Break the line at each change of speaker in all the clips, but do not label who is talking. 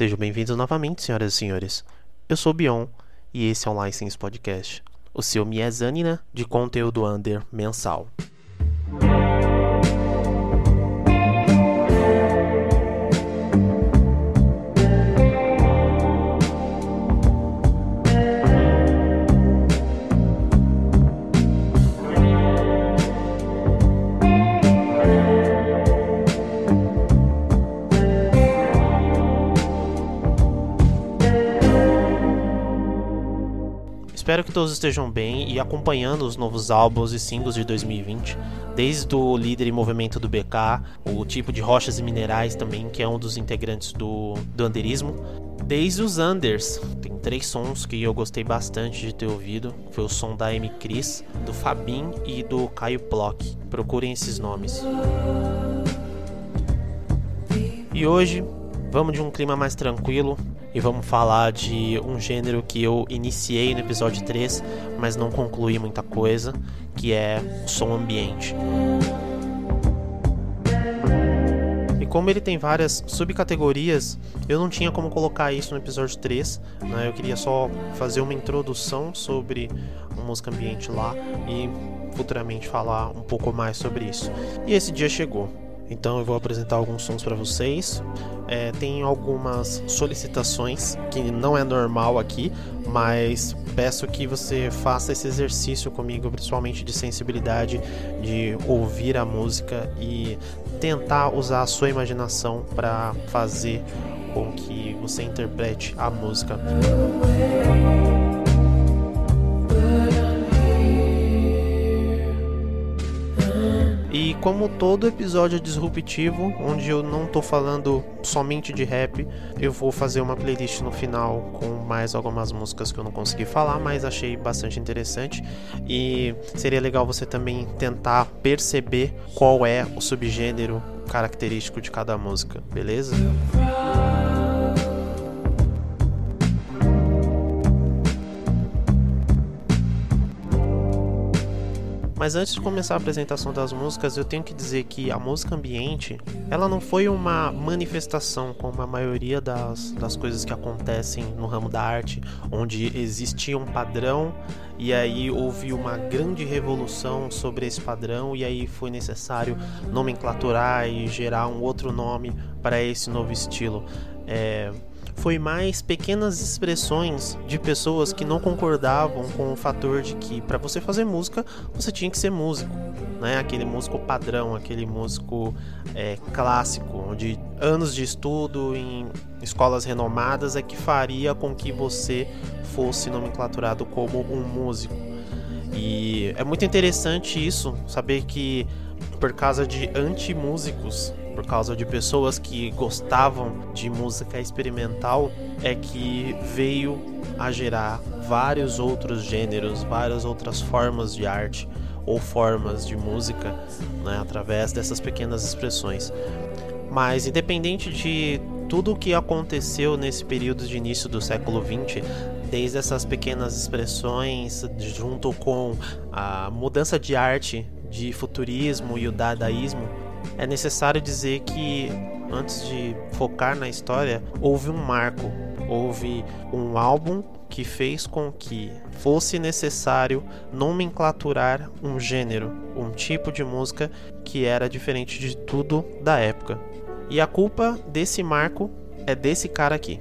Sejam bem-vindos novamente, senhoras e senhores. Eu sou Bion e esse é o License Podcast, o seu miezânina de conteúdo under mensal. Espero que todos estejam bem e acompanhando os novos álbuns e singles de 2020, desde o líder e movimento do BK, o tipo de rochas e minerais também, que é um dos integrantes do, do Anderismo, desde os Anders. Tem três sons que eu gostei bastante de ter ouvido. Foi o som da M. Chris, do Fabin e do Caio Plock. Procurem esses nomes. E hoje vamos de um clima mais tranquilo, e vamos falar de um gênero que eu iniciei no episódio 3, mas não concluí muita coisa, que é o som ambiente. E como ele tem várias subcategorias, eu não tinha como colocar isso no episódio 3, né? Eu queria só fazer uma introdução sobre a música ambiente lá e futuramente falar um pouco mais sobre isso. E esse dia chegou. Então eu vou apresentar alguns sons para vocês. É, tem algumas solicitações que não é normal aqui, mas peço que você faça esse exercício comigo, principalmente de sensibilidade, de ouvir a música e tentar usar a sua imaginação para fazer com que você interprete a música. E como todo episódio disruptivo, onde eu não tô falando somente de rap, eu vou fazer uma playlist no final com mais algumas músicas que eu não consegui falar, mas achei bastante interessante. E seria legal você também tentar perceber qual é o subgênero característico de cada música, beleza? Mas antes de começar a apresentação das músicas, eu tenho que dizer que a música ambiente, ela não foi uma manifestação como a maioria das, das coisas que acontecem no ramo da arte, onde existia um padrão e aí houve uma grande revolução sobre esse padrão e aí foi necessário nomenclaturar e gerar um outro nome para esse novo estilo. É, foi mais pequenas expressões de pessoas que não concordavam com o fator de que para você fazer música você tinha que ser músico, né? Aquele músico padrão, aquele músico é, clássico, onde anos de estudo em escolas renomadas é que faria com que você fosse nomenclaturado como um músico. E é muito interessante isso, saber que por causa de anti-músicos por causa de pessoas que gostavam de música experimental, é que veio a gerar vários outros gêneros, várias outras formas de arte ou formas de música né, através dessas pequenas expressões. Mas, independente de tudo o que aconteceu nesse período de início do século XX, desde essas pequenas expressões, junto com a mudança de arte de futurismo e o dadaísmo, é necessário dizer que antes de focar na história, houve um marco, houve um álbum que fez com que fosse necessário nomenclaturar um gênero, um tipo de música que era diferente de tudo da época. E a culpa desse marco é desse cara aqui.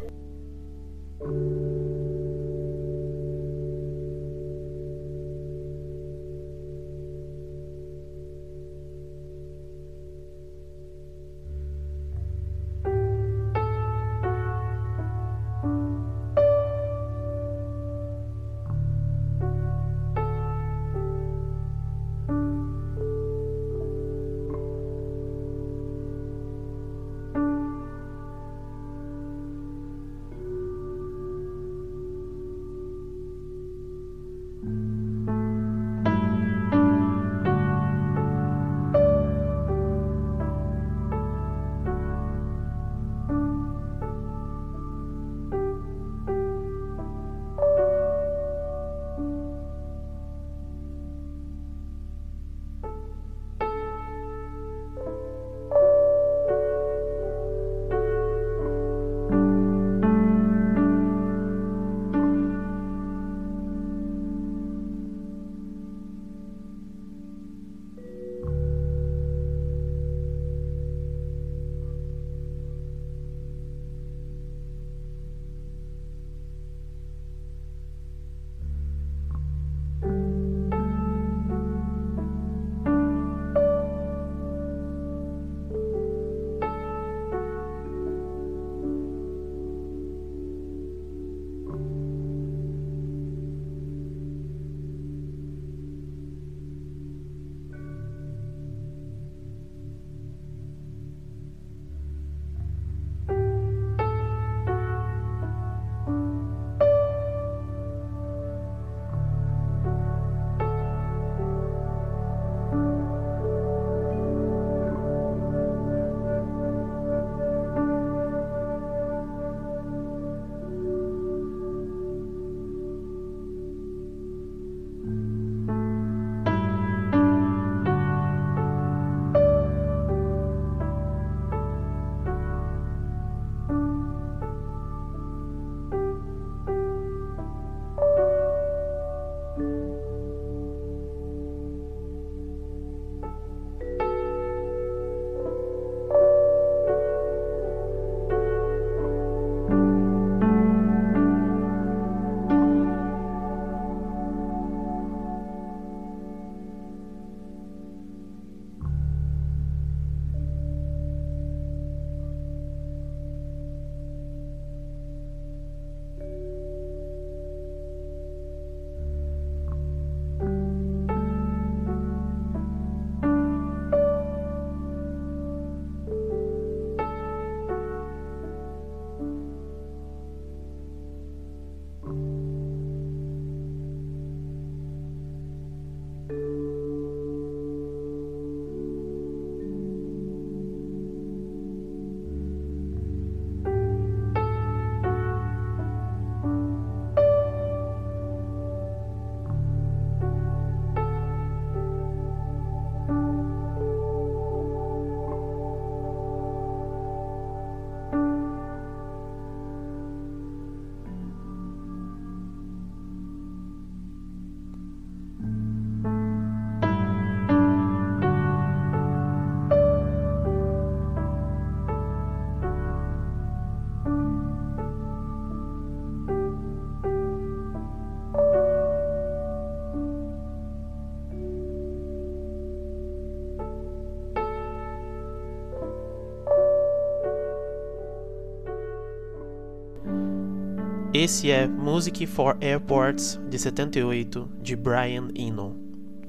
Esse é Music for Airports de 78 de Brian Eno.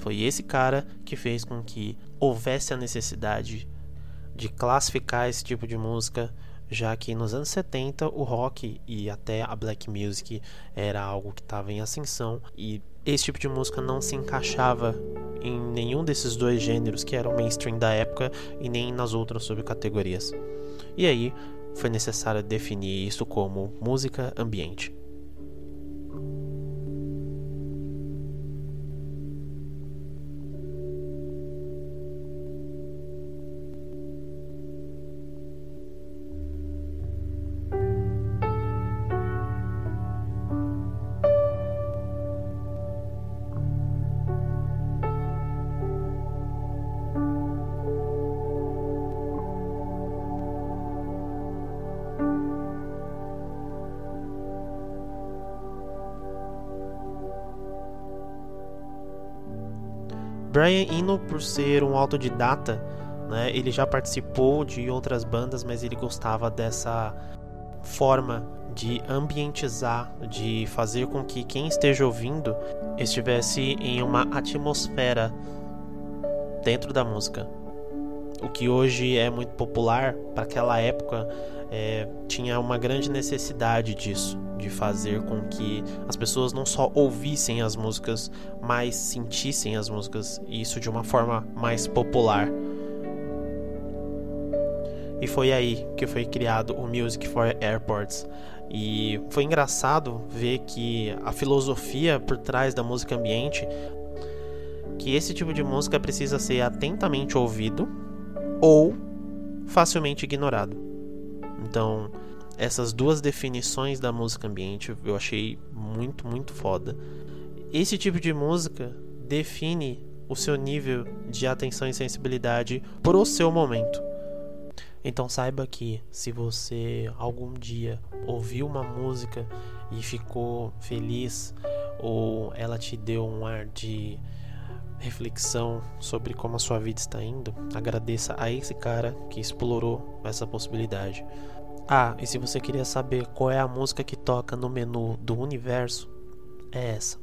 Foi esse cara que fez com que houvesse a necessidade de classificar esse tipo de música, já que nos anos 70 o rock e até a black music era algo que estava em ascensão e esse tipo de música não se encaixava em nenhum desses dois gêneros que eram mainstream da época e nem nas outras subcategorias. E aí foi necessário definir isso como música ambiente. Brian Eno, por ser um autodidata, né, ele já participou de outras bandas, mas ele gostava dessa forma de ambientizar, de fazer com que quem esteja ouvindo estivesse em uma atmosfera dentro da música. O que hoje é muito popular, para aquela época é, tinha uma grande necessidade disso de fazer com que as pessoas não só ouvissem as músicas, mas sentissem as músicas, e isso de uma forma mais popular. E foi aí que foi criado o Music for Airports. E foi engraçado ver que a filosofia por trás da música ambiente que esse tipo de música precisa ser atentamente ouvido ou facilmente ignorado. Então, essas duas definições da música ambiente eu achei muito, muito foda. Esse tipo de música define o seu nível de atenção e sensibilidade para o seu momento. Então saiba que se você algum dia ouviu uma música e ficou feliz ou ela te deu um ar de reflexão sobre como a sua vida está indo, agradeça a esse cara que explorou essa possibilidade. Ah, e se você queria saber qual é a música que toca no menu do universo, é essa.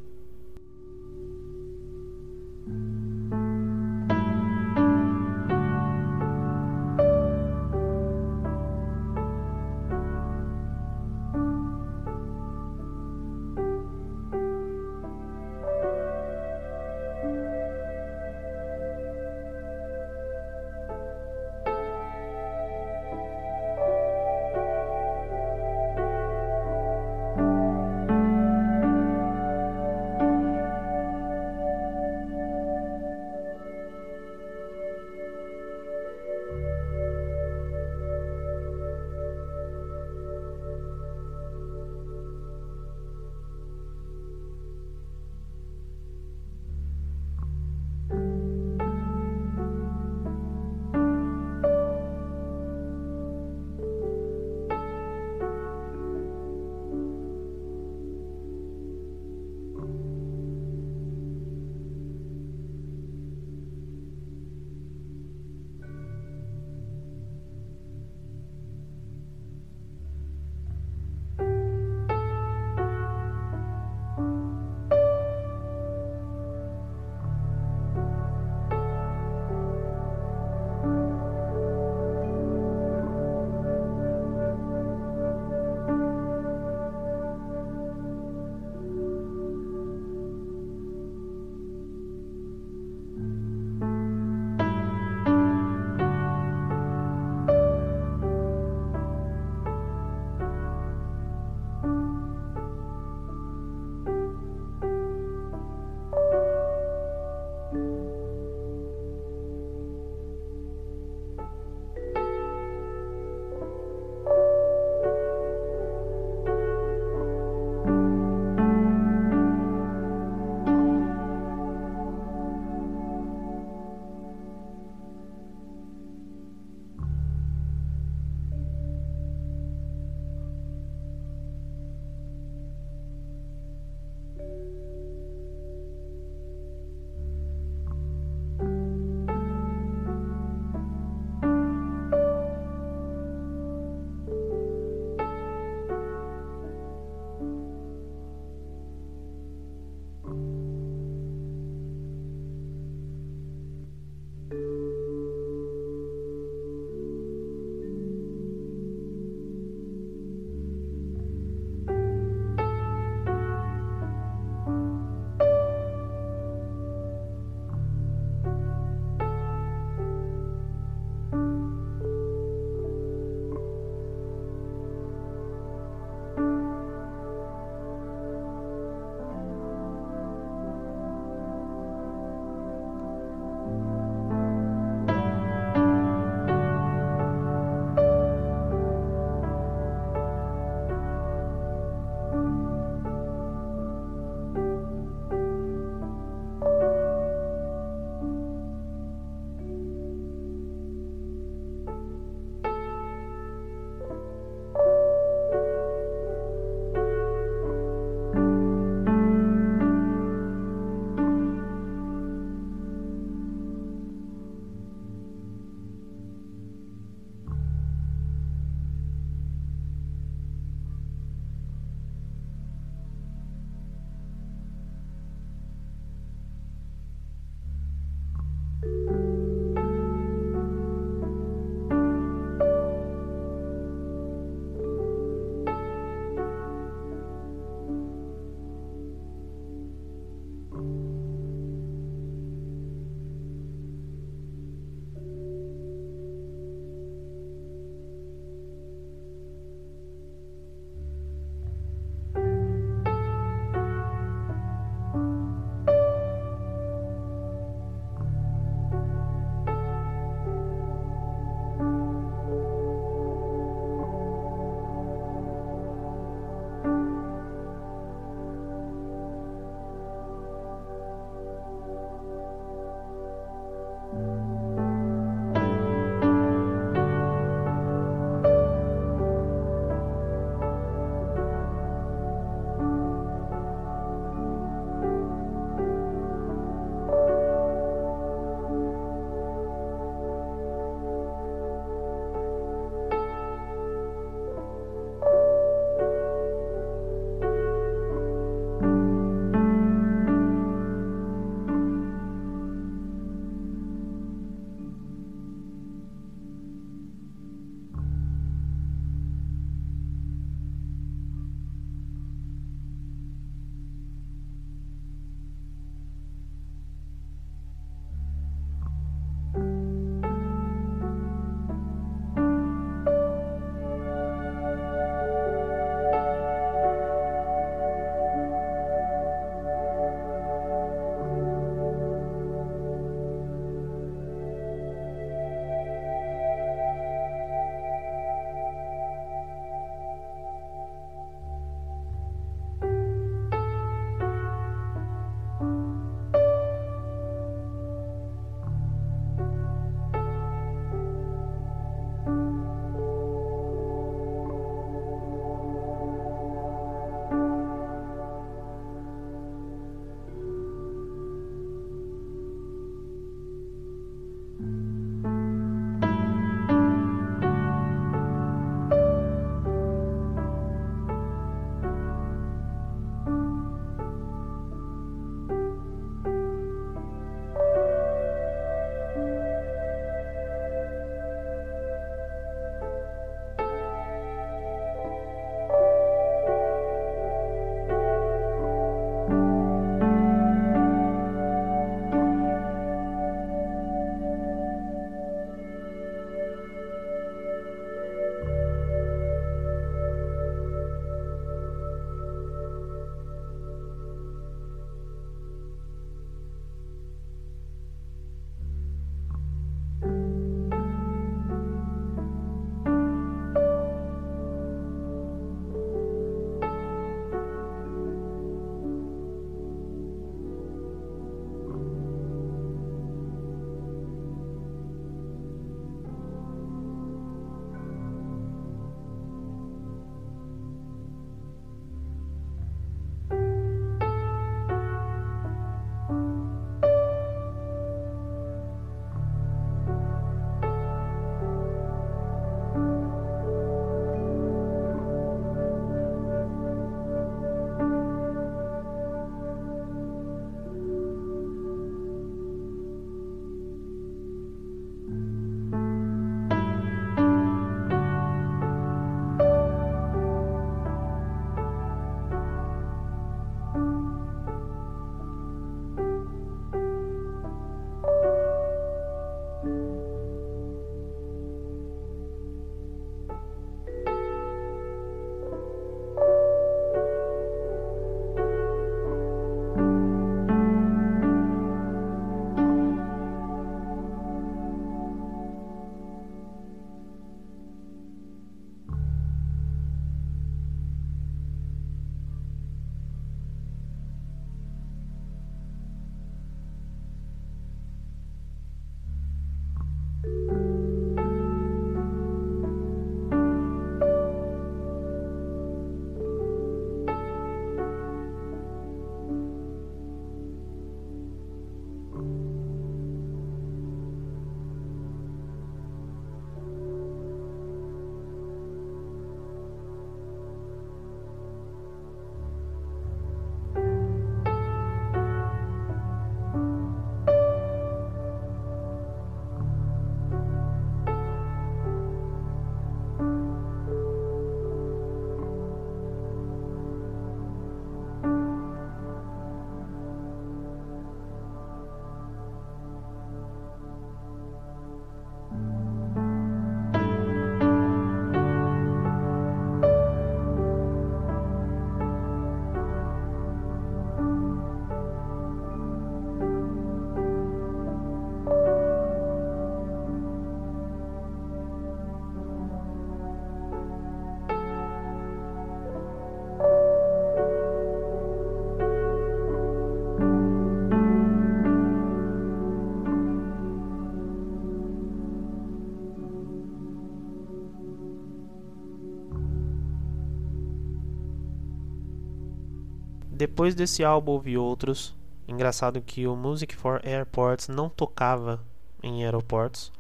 Depois desse álbum houve outros. Engraçado que o Music for Airports não tocava em aeroportos.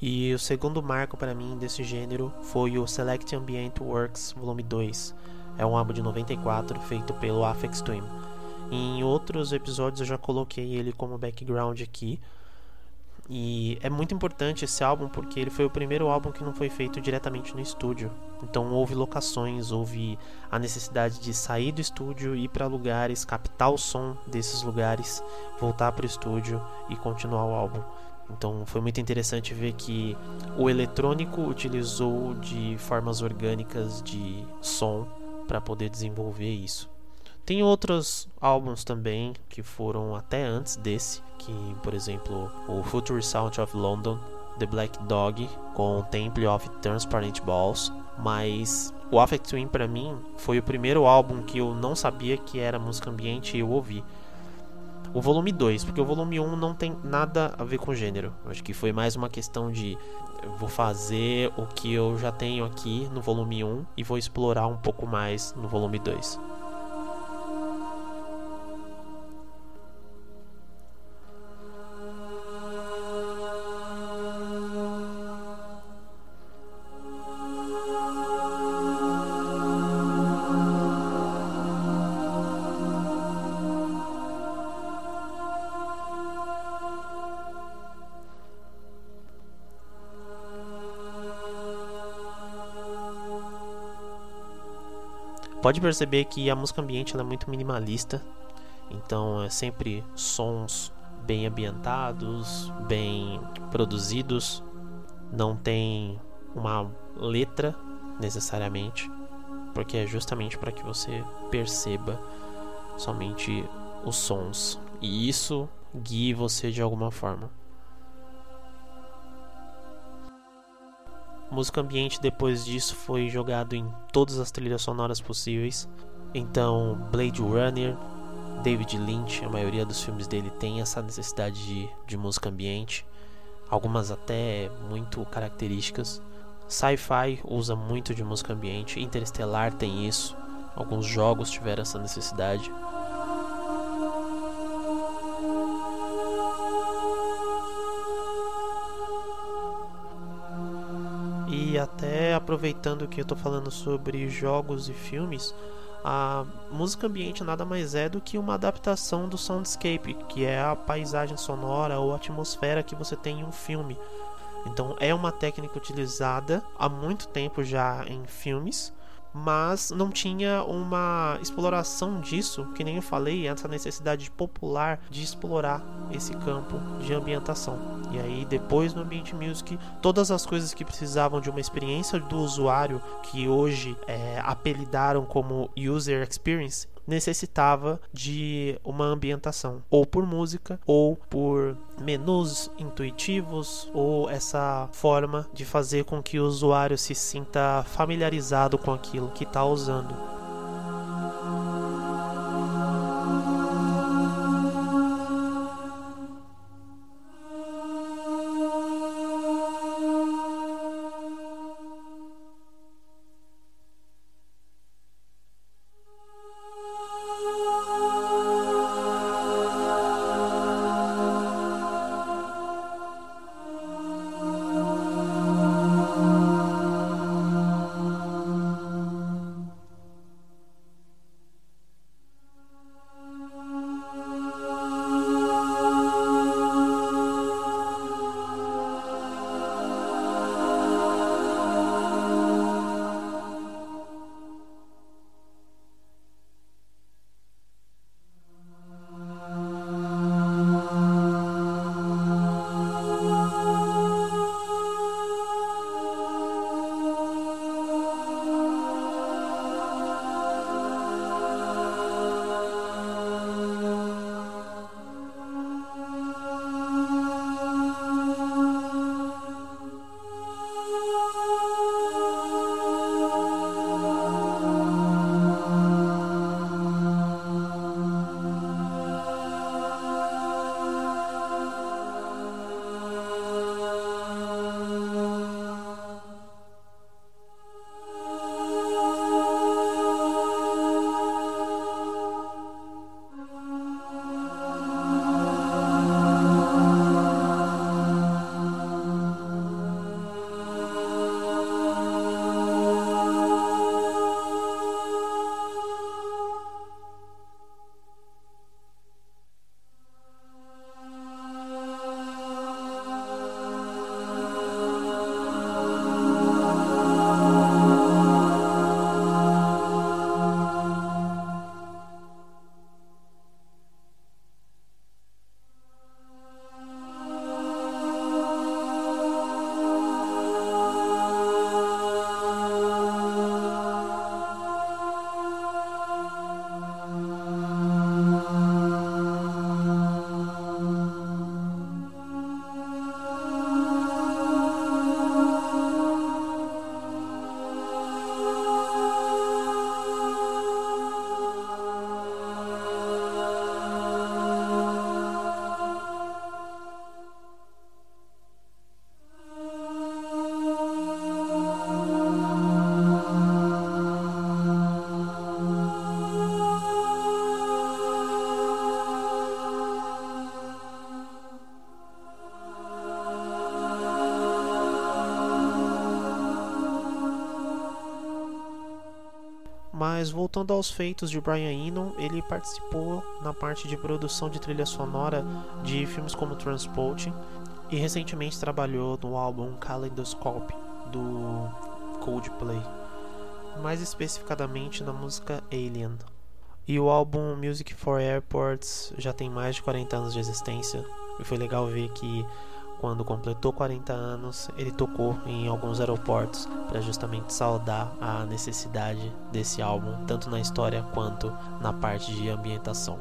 E o segundo marco para mim desse gênero foi o Select Ambient Works Volume 2. É um álbum de 94 feito pelo Afex Twin. Em outros episódios eu já coloquei ele como background aqui. E é muito importante esse álbum porque ele foi o primeiro álbum que não foi feito diretamente no estúdio. Então houve locações, houve a necessidade de sair do estúdio, ir para lugares, captar o som desses lugares, voltar para o estúdio e continuar o álbum. Então foi muito interessante ver que o eletrônico utilizou de formas orgânicas de som para poder desenvolver isso. Tem outros álbuns também que foram até antes desse, que por exemplo o Future Sound of London, The Black Dog com Temple of Transparent Balls, mas o Affect Twin para mim foi o primeiro álbum que eu não sabia que era música ambiente e eu ouvi o volume 2, porque o volume 1 um não tem nada a ver com gênero. Acho que foi mais uma questão de vou fazer o que eu já tenho aqui no volume 1 um, e vou explorar um pouco mais no volume 2. Pode perceber que a música ambiente é muito minimalista, então é sempre sons bem ambientados, bem produzidos, não tem uma letra necessariamente, porque é justamente para que você perceba somente os sons. E isso guie você de alguma forma. Música ambiente depois disso foi jogado em todas as trilhas sonoras possíveis. Então, Blade Runner, David Lynch, a maioria dos filmes dele tem essa necessidade de, de música ambiente, algumas até muito características. Sci-fi usa muito de música ambiente, Interestelar tem isso, alguns jogos tiveram essa necessidade. Até aproveitando que eu tô falando sobre jogos e filmes, a música ambiente nada mais é do que uma adaptação do soundscape, que é a paisagem sonora ou atmosfera que você tem em um filme. Então é uma técnica utilizada há muito tempo já em filmes mas não tinha uma exploração disso, que nem eu falei, essa necessidade popular de explorar esse campo de ambientação. E aí, depois no Ambient Music, todas as coisas que precisavam de uma experiência do usuário, que hoje é, apelidaram como User Experience, necessitava de uma ambientação, ou por música, ou por menus intuitivos, ou essa forma de fazer com que o usuário se sinta familiarizado com aquilo que está usando. Voltando aos feitos de Brian Eno, ele participou na parte de produção de trilha sonora de filmes como Transporting e recentemente trabalhou no álbum Kaleidoscope do Coldplay, mais especificadamente na música Alien. E o álbum Music for Airports já tem mais de 40 anos de existência e foi legal ver que quando completou 40 anos, ele tocou em alguns aeroportos para justamente saudar a necessidade desse álbum, tanto na história quanto na parte de ambientação.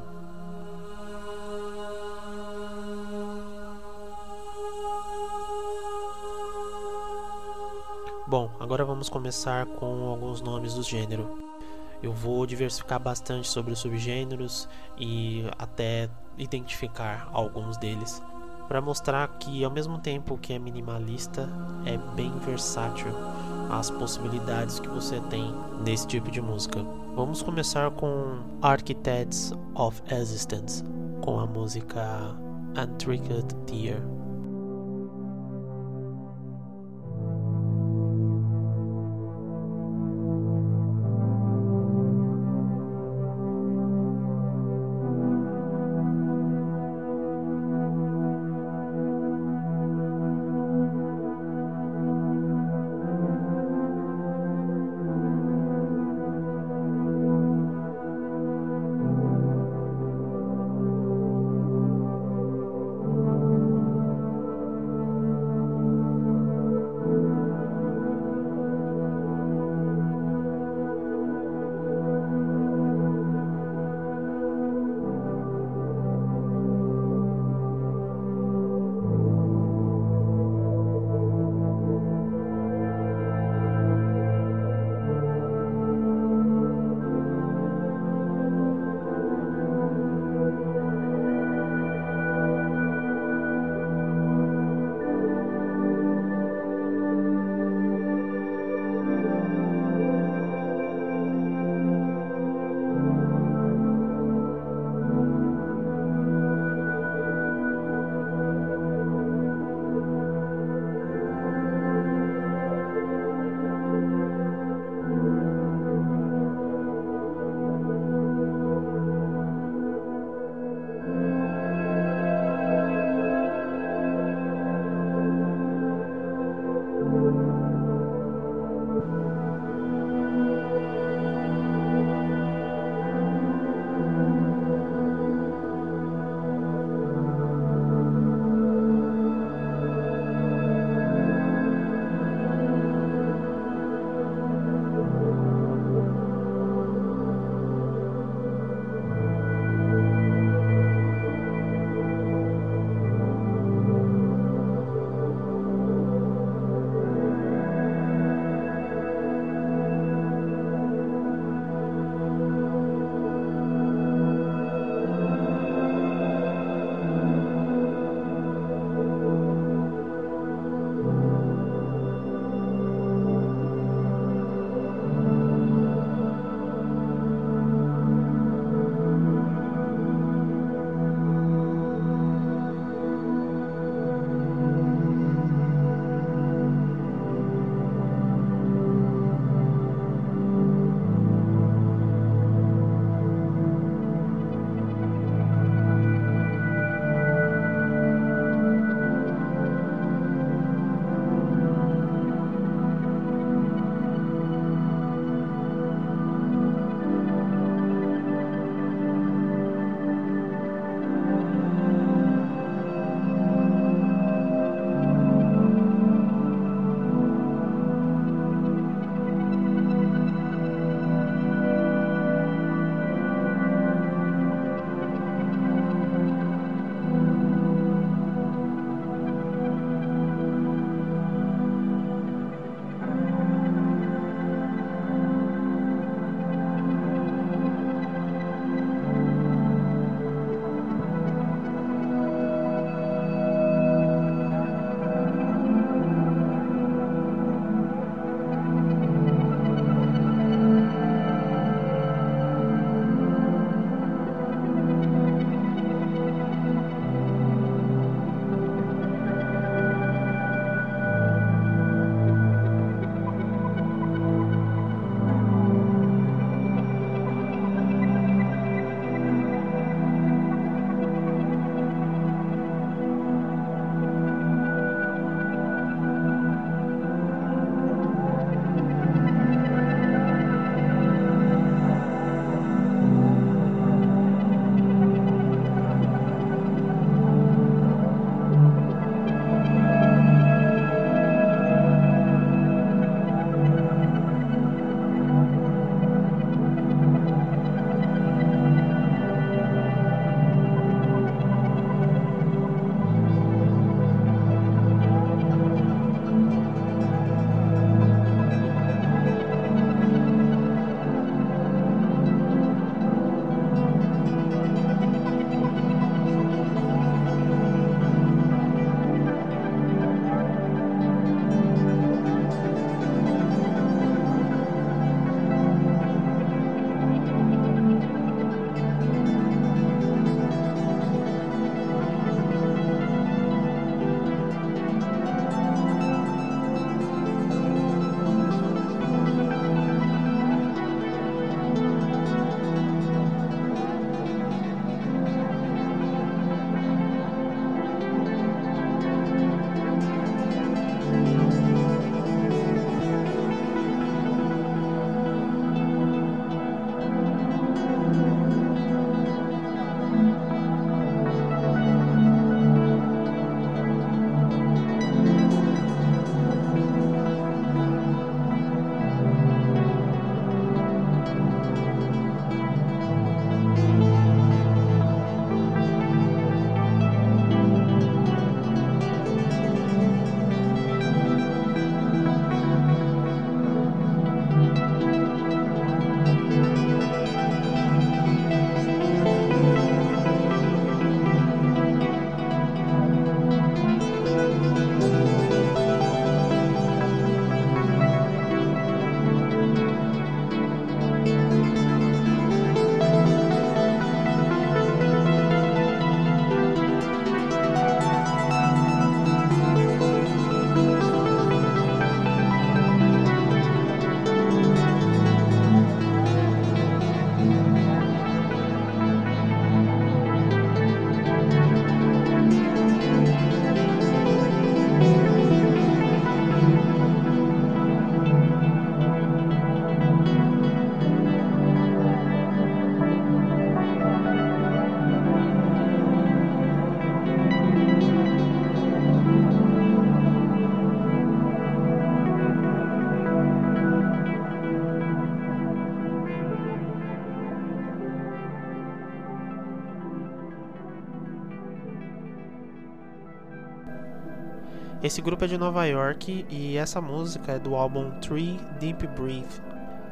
Bom, agora vamos começar com alguns nomes do gênero. Eu vou diversificar bastante sobre os subgêneros e até identificar alguns deles para mostrar que ao mesmo tempo que é minimalista, é bem versátil as possibilidades que você tem nesse tipo de música. Vamos começar com Architects of Existence, com a música Untricked Deer. Esse grupo é de Nova York e essa música é do álbum Three Deep Breath.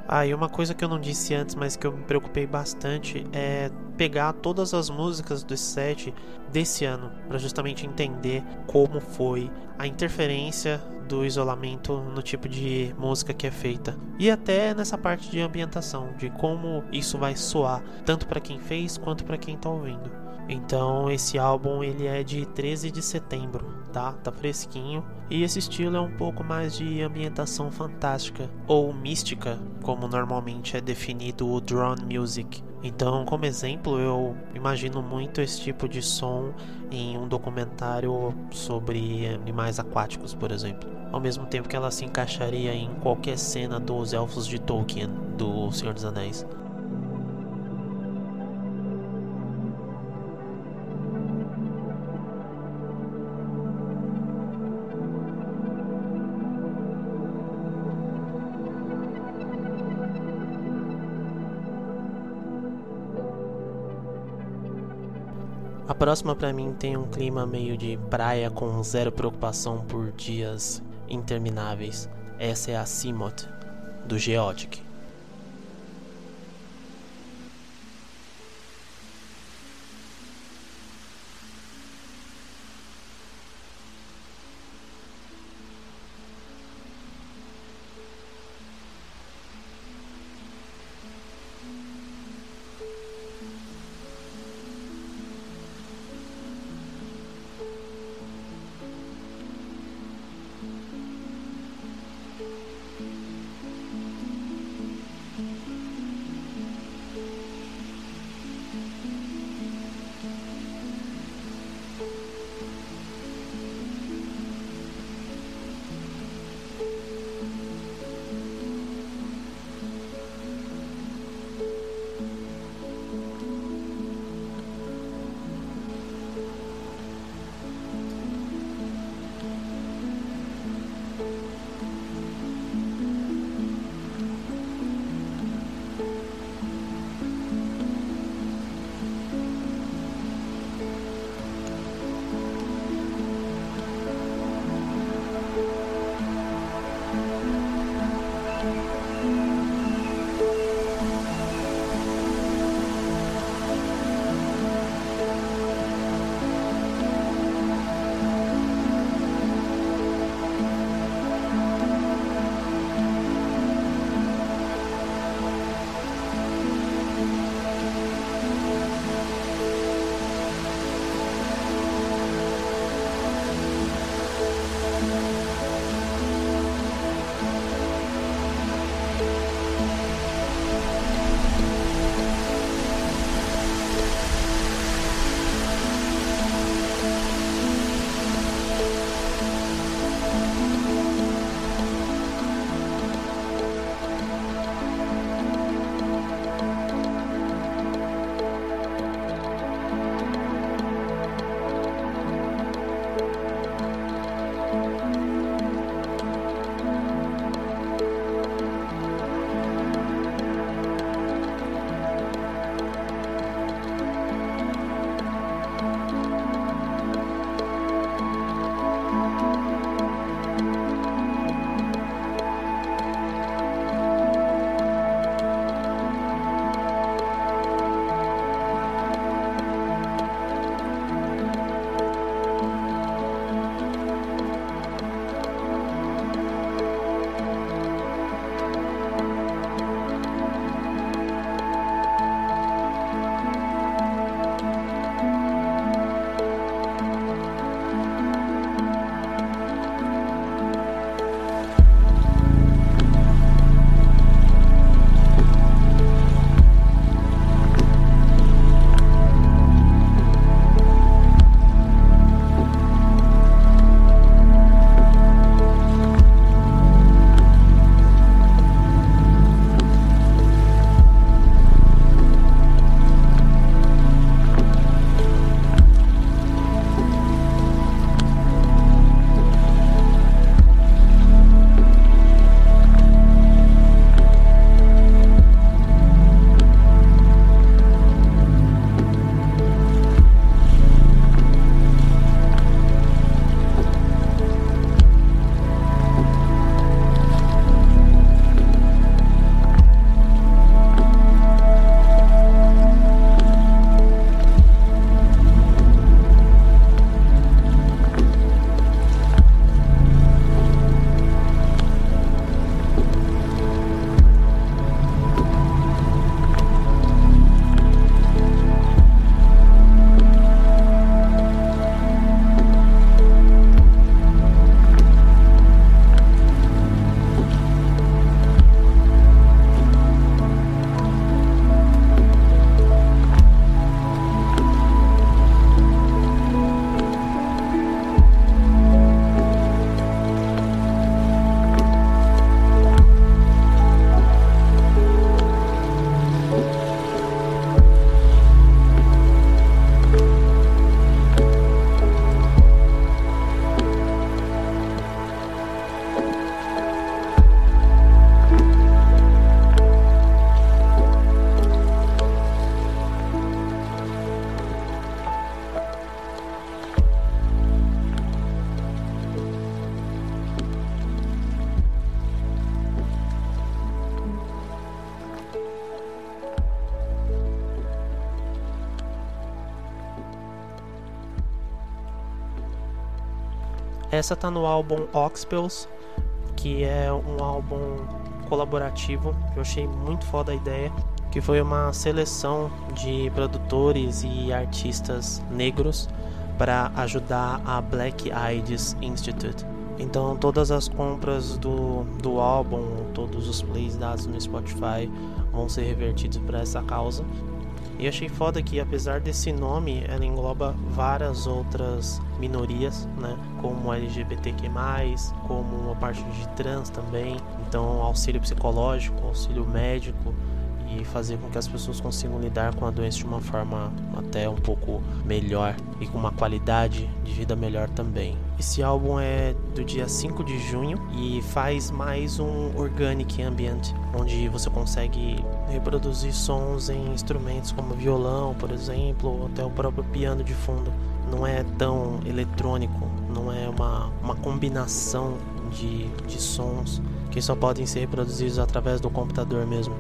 Ah, e uma coisa que eu não disse antes, mas que eu me preocupei bastante é pegar todas as músicas do set desse ano para justamente entender como foi a interferência do isolamento no tipo de música que é feita e até nessa parte de ambientação, de como isso vai soar tanto para quem fez quanto para quem está ouvindo. Então esse álbum ele é de 13 de setembro, tá? Tá fresquinho. E esse estilo é um pouco mais de ambientação fantástica ou mística, como normalmente é definido o drone music. Então, como exemplo, eu imagino muito esse tipo de som em um documentário sobre animais aquáticos, por exemplo. Ao mesmo tempo que ela se encaixaria em qualquer cena dos elfos de Tolkien, do Senhor dos Anéis. Próxima para mim tem um clima meio de praia com zero preocupação por dias intermináveis. Essa é a Simot do Geotic. Essa tá no álbum Oxpels, que é um álbum colaborativo, eu achei muito foda a ideia, que foi uma seleção de produtores e artistas negros para ajudar a Black AIDS Institute. Então todas as compras do, do álbum, todos os plays dados no Spotify vão ser revertidos para essa causa. E achei foda que apesar desse nome, ela engloba várias outras minorias, né? Como LGBTQ+, como uma parte de trans também. Então auxílio psicológico, auxílio médico, e fazer com que as pessoas consigam lidar com a doença de uma forma até um pouco melhor e com uma qualidade de vida melhor também. Esse álbum é do dia 5 de junho e faz mais um Organic Ambient, onde você consegue reproduzir sons em instrumentos como violão, por exemplo, ou até o próprio piano de fundo. Não é tão eletrônico, não é uma, uma combinação de, de sons que só podem ser reproduzidos através do computador mesmo.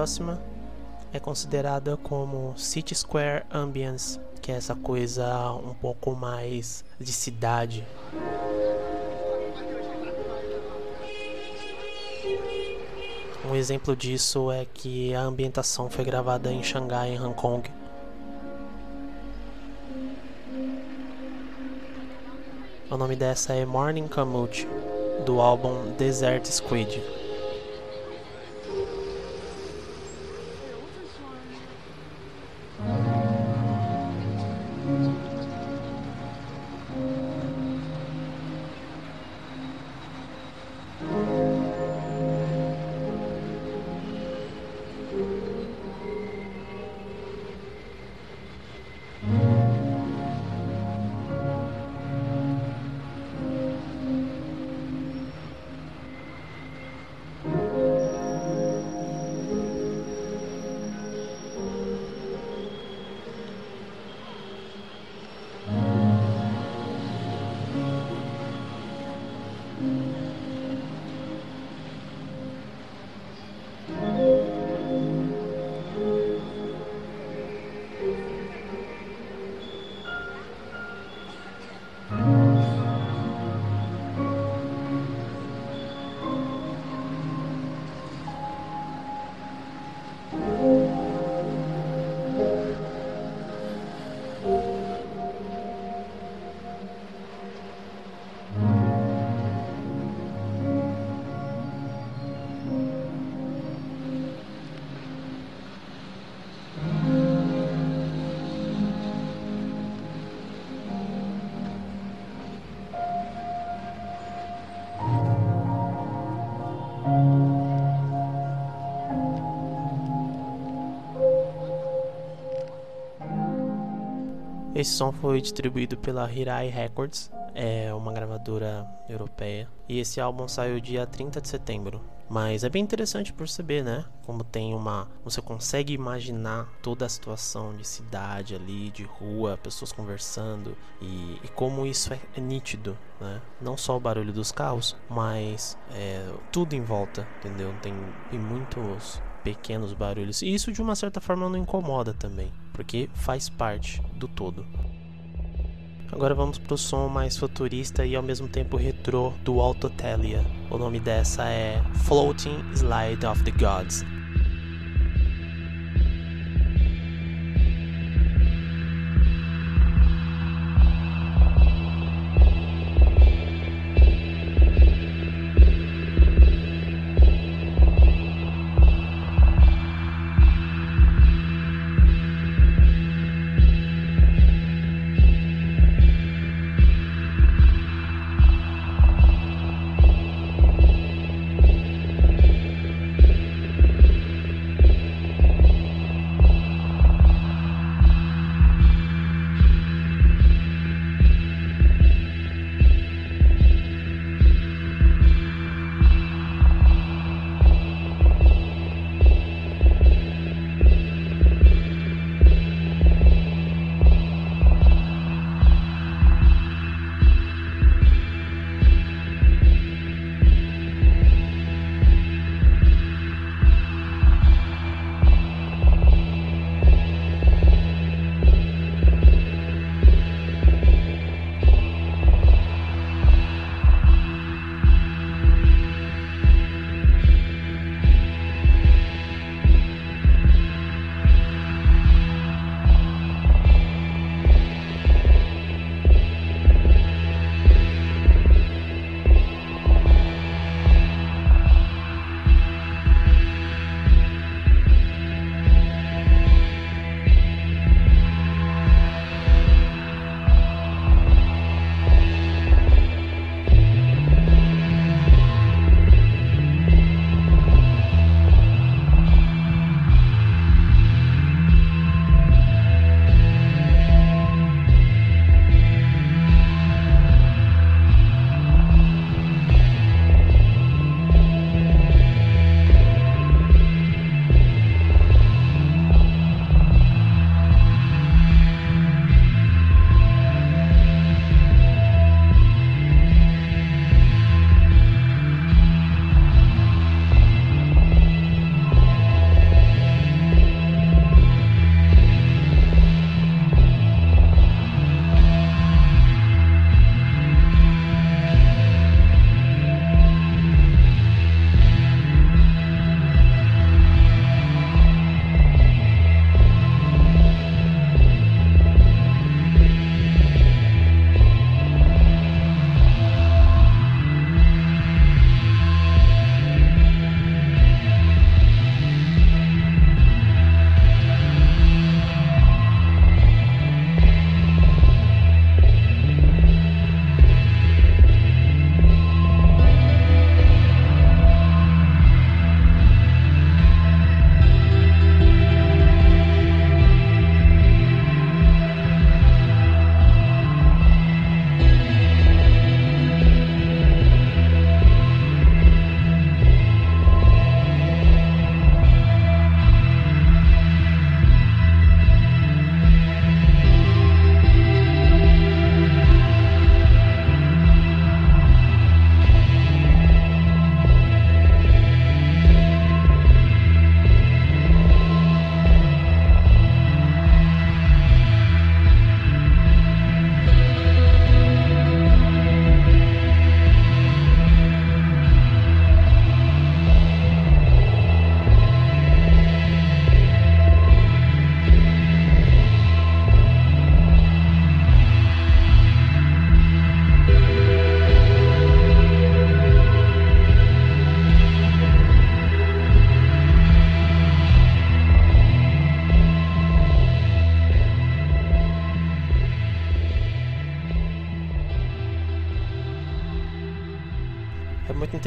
Próxima é considerada como City Square Ambience, que é essa coisa um pouco mais de cidade. Um exemplo disso é que a ambientação foi gravada em Xangai, em Hong Kong. O nome dessa é Morning Commute, do álbum Desert Squid. Esse som foi distribuído pela Hirai Records, é uma gravadora europeia, e esse álbum saiu dia 30 de setembro. Mas é bem interessante perceber, né? Como tem uma. Você consegue imaginar toda a situação de cidade ali, de rua, pessoas conversando, e, e como isso é, é, nítido, né? Não só o barulho dos carros, mas é, tudo em volta, entendeu? Tem, tem muitos pequenos barulhos. E isso de uma certa forma não incomoda também, porque faz parte do todo. Agora vamos para o som mais futurista e ao mesmo tempo retrô do Autotelia. O nome dessa é Floating Slide of the Gods.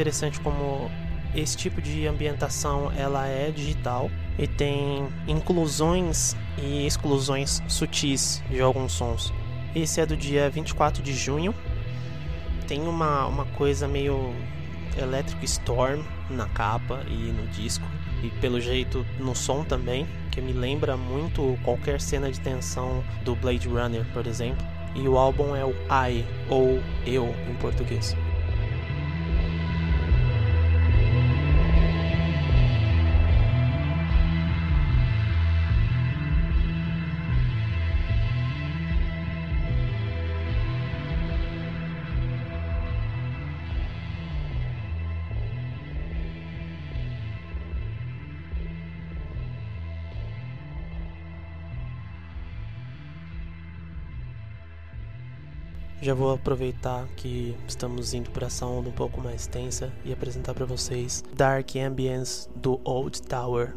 Interessante como esse tipo de ambientação ela é digital e tem inclusões e exclusões sutis de alguns sons. Esse é do dia 24 de junho. Tem uma, uma coisa meio Electric Storm na capa e no disco. E pelo jeito no som também, que me lembra muito qualquer cena de tensão do Blade Runner, por exemplo. E o álbum é o I, ou Eu em português. Já vou aproveitar que estamos indo para essa onda um pouco mais tensa e apresentar para vocês Dark Ambience do Old Tower,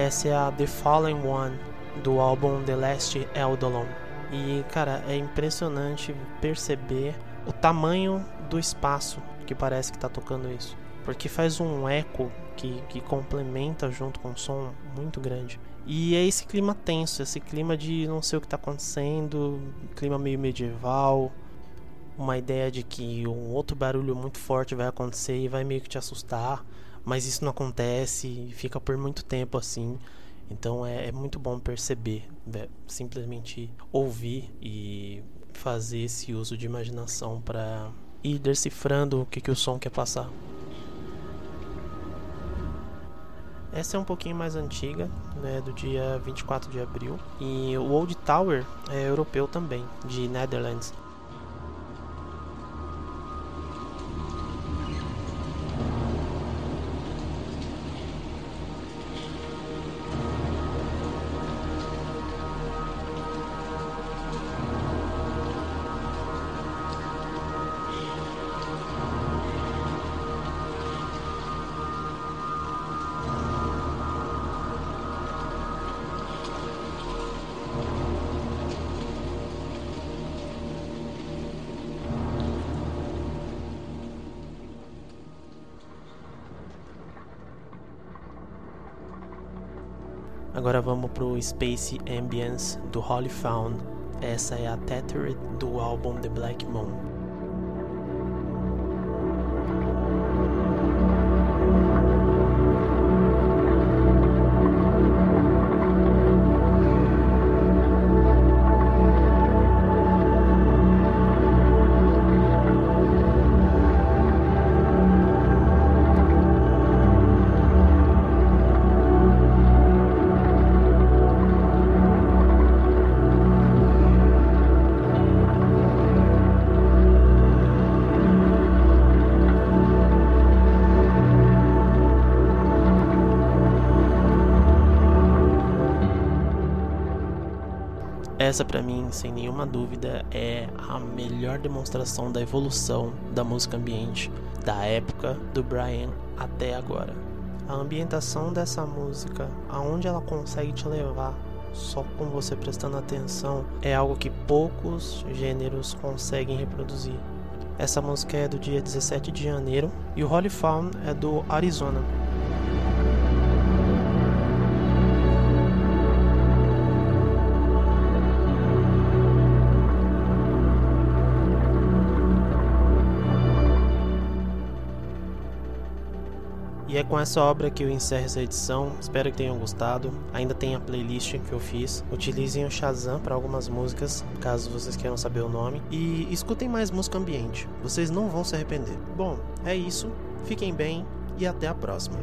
Essa é a The Fallen One do álbum The Last Eldolon. E cara, é impressionante perceber o tamanho do espaço que parece que está tocando isso. Porque faz um eco que, que complementa junto com um som muito grande. E é esse clima tenso, esse clima de não sei o que está acontecendo, clima meio medieval, uma ideia de que um outro barulho muito forte vai acontecer e vai meio que te assustar, mas isso não acontece e fica por muito tempo assim. Então é, é muito bom perceber, né? simplesmente ouvir e fazer esse uso de imaginação para ir decifrando o que, que o som quer passar. Essa é um pouquinho mais antiga, né, do dia 24 de abril. E o Old Tower é europeu também, de Netherlands. Agora vamos pro Space Ambience do Holy Found. Essa é a Tethered do álbum The Black Moon. Essa para mim, sem nenhuma dúvida, é a melhor demonstração da evolução da música ambiente da época do Brian até agora. A ambientação dessa música, aonde ela consegue te levar só com você prestando atenção, é algo que poucos gêneros conseguem reproduzir. Essa música é do dia 17 de janeiro e o Holy Fawn é do Arizona. E é com essa obra que eu encerro essa edição. Espero que tenham gostado. Ainda tem a playlist que eu fiz. Utilizem o Shazam para algumas músicas, caso vocês queiram saber o nome. E escutem mais música ambiente. Vocês não vão se arrepender. Bom, é isso. Fiquem bem e até a próxima.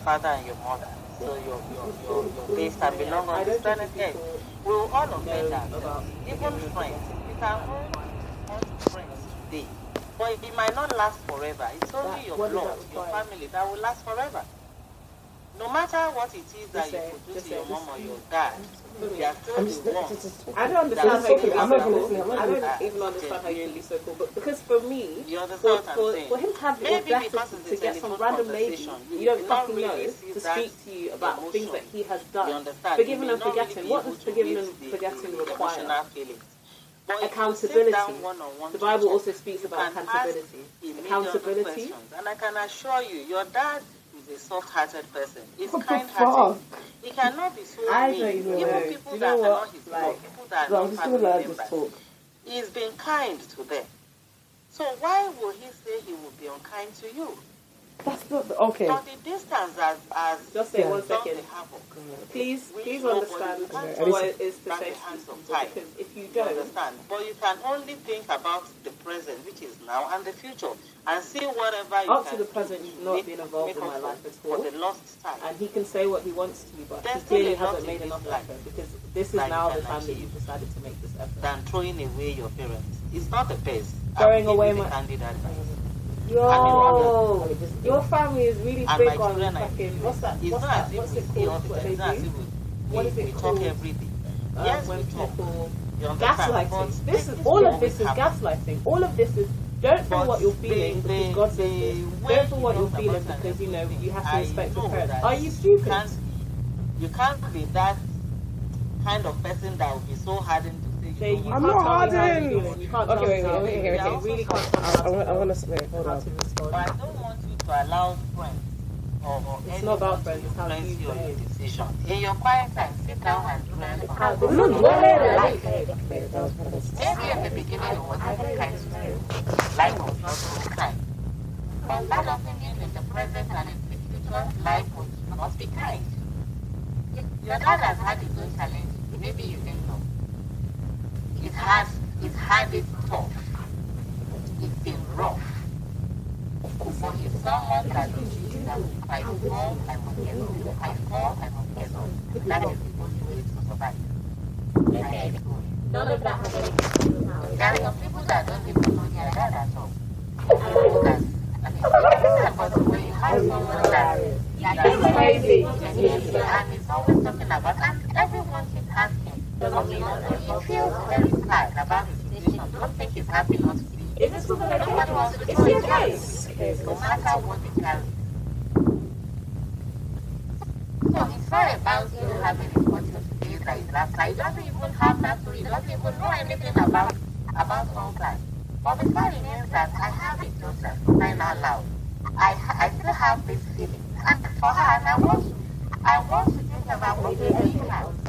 Father and your mother. So your your your, your place can belong on this planet Earth. We will all offend ourselves. Even friends. You can to friends today. But it might not last forever. It's only your blood, your family that will last forever. No matter what it is that you produce to your mom or your dad, I'm just, just, just
I don't understand how you can I'm not going to listen. I don't even understand how you can be so cool. But because for me, for, for, for him to have the audacity to get some random lady you don't fucking
really
know to speak to you about
emotion.
things that he has done, forgiving and forgetting.
Really
what does forgiving and forgetting require? accountability.
One on
one
the
Bible also speaks about accountability. Accountability.
And I can assure you, your dad a soft-hearted person. He's
What
kind-hearted. He cannot be so
I
mean.
even know.
people
You
that
know
are
what?
not his
Like,
people that are not family
gonna let this
members. He's been kind to them. So why will he say he will be unkind to you?
That's not the, okay.
But the distance has, has
Just say
Yeah.
one
done
second.
the havoc.
Please,
Which
please understand
can
Okay,
touch.
what it is to
That's
say
the
to
hands of time.
Because if you
You
don't,
understand? But you can only think about the present, which is now, and the future, and see whatever you
up
can
to the present, you've not
make-
been involved in my life at
for
all.
the lost time.
and he can say what he wants to you, but
There's
he clearly hasn't made enough
life
effort because this is now the time that you've decided to make this effort.
than throwing away your parents. It's not the best.
Throwing
I'll give
away
you the
my-
candid advice.
Yo, your family is really big on
children
fucking. What's that?
It's
What's
not
that? What's it called?
the
What they do?
we, we,
is it
we talk
called?
every day.
Uh,
yes,
when
we talk.
people
You understand?
gaslighting. This is all of this is gaslighting. All of this is don't feel what you're
the-
feeling because God says
the
this. Don't feel what you're feeling because you know you have to
I
respect your parents. Are you
You
stupid?
you can't be that kind of person that will be so hardened to say you
Say
don't
you
want
I'm
can't
not
tell me how you're
hardened.
feeling. You can't
Okay, wait, wait, wait,
feeling.
okay.
Really can't tell me
I, I, want, I want to wait. Hold on.
But I don't want you to allow friends or, or
It's not about friends, it's how you
you your decision. In your quiet time, sit down and dwell on
How
it.
this is
Life.
Okay, that was kind of
Maybe at the beginning it wasn't kind to you. Life was not so kind. But that doesn't mean in the present and in the future, life will not be kind. Your dad has had his own challenges. Maybe you didn't know. It has, it had it tough. It's been rough. But he's someone that believes that if I fall, I must get up. If I fall, I must get up. That is the only way to survive.
None of that has anything to do with
There are some people that don't even know their dad at all. People that, I mean, but when you have someone that
It's crazy.
and always talking about, keeps
it's something like
it's
your
case. No matter. So it's not about you having a conscious belief that is last You don't even have that, you don't even know anything about about all that. But the fact is that I have it just as crying out. I, I still have this feeling. And for her, and I want, I want to think about what they think about.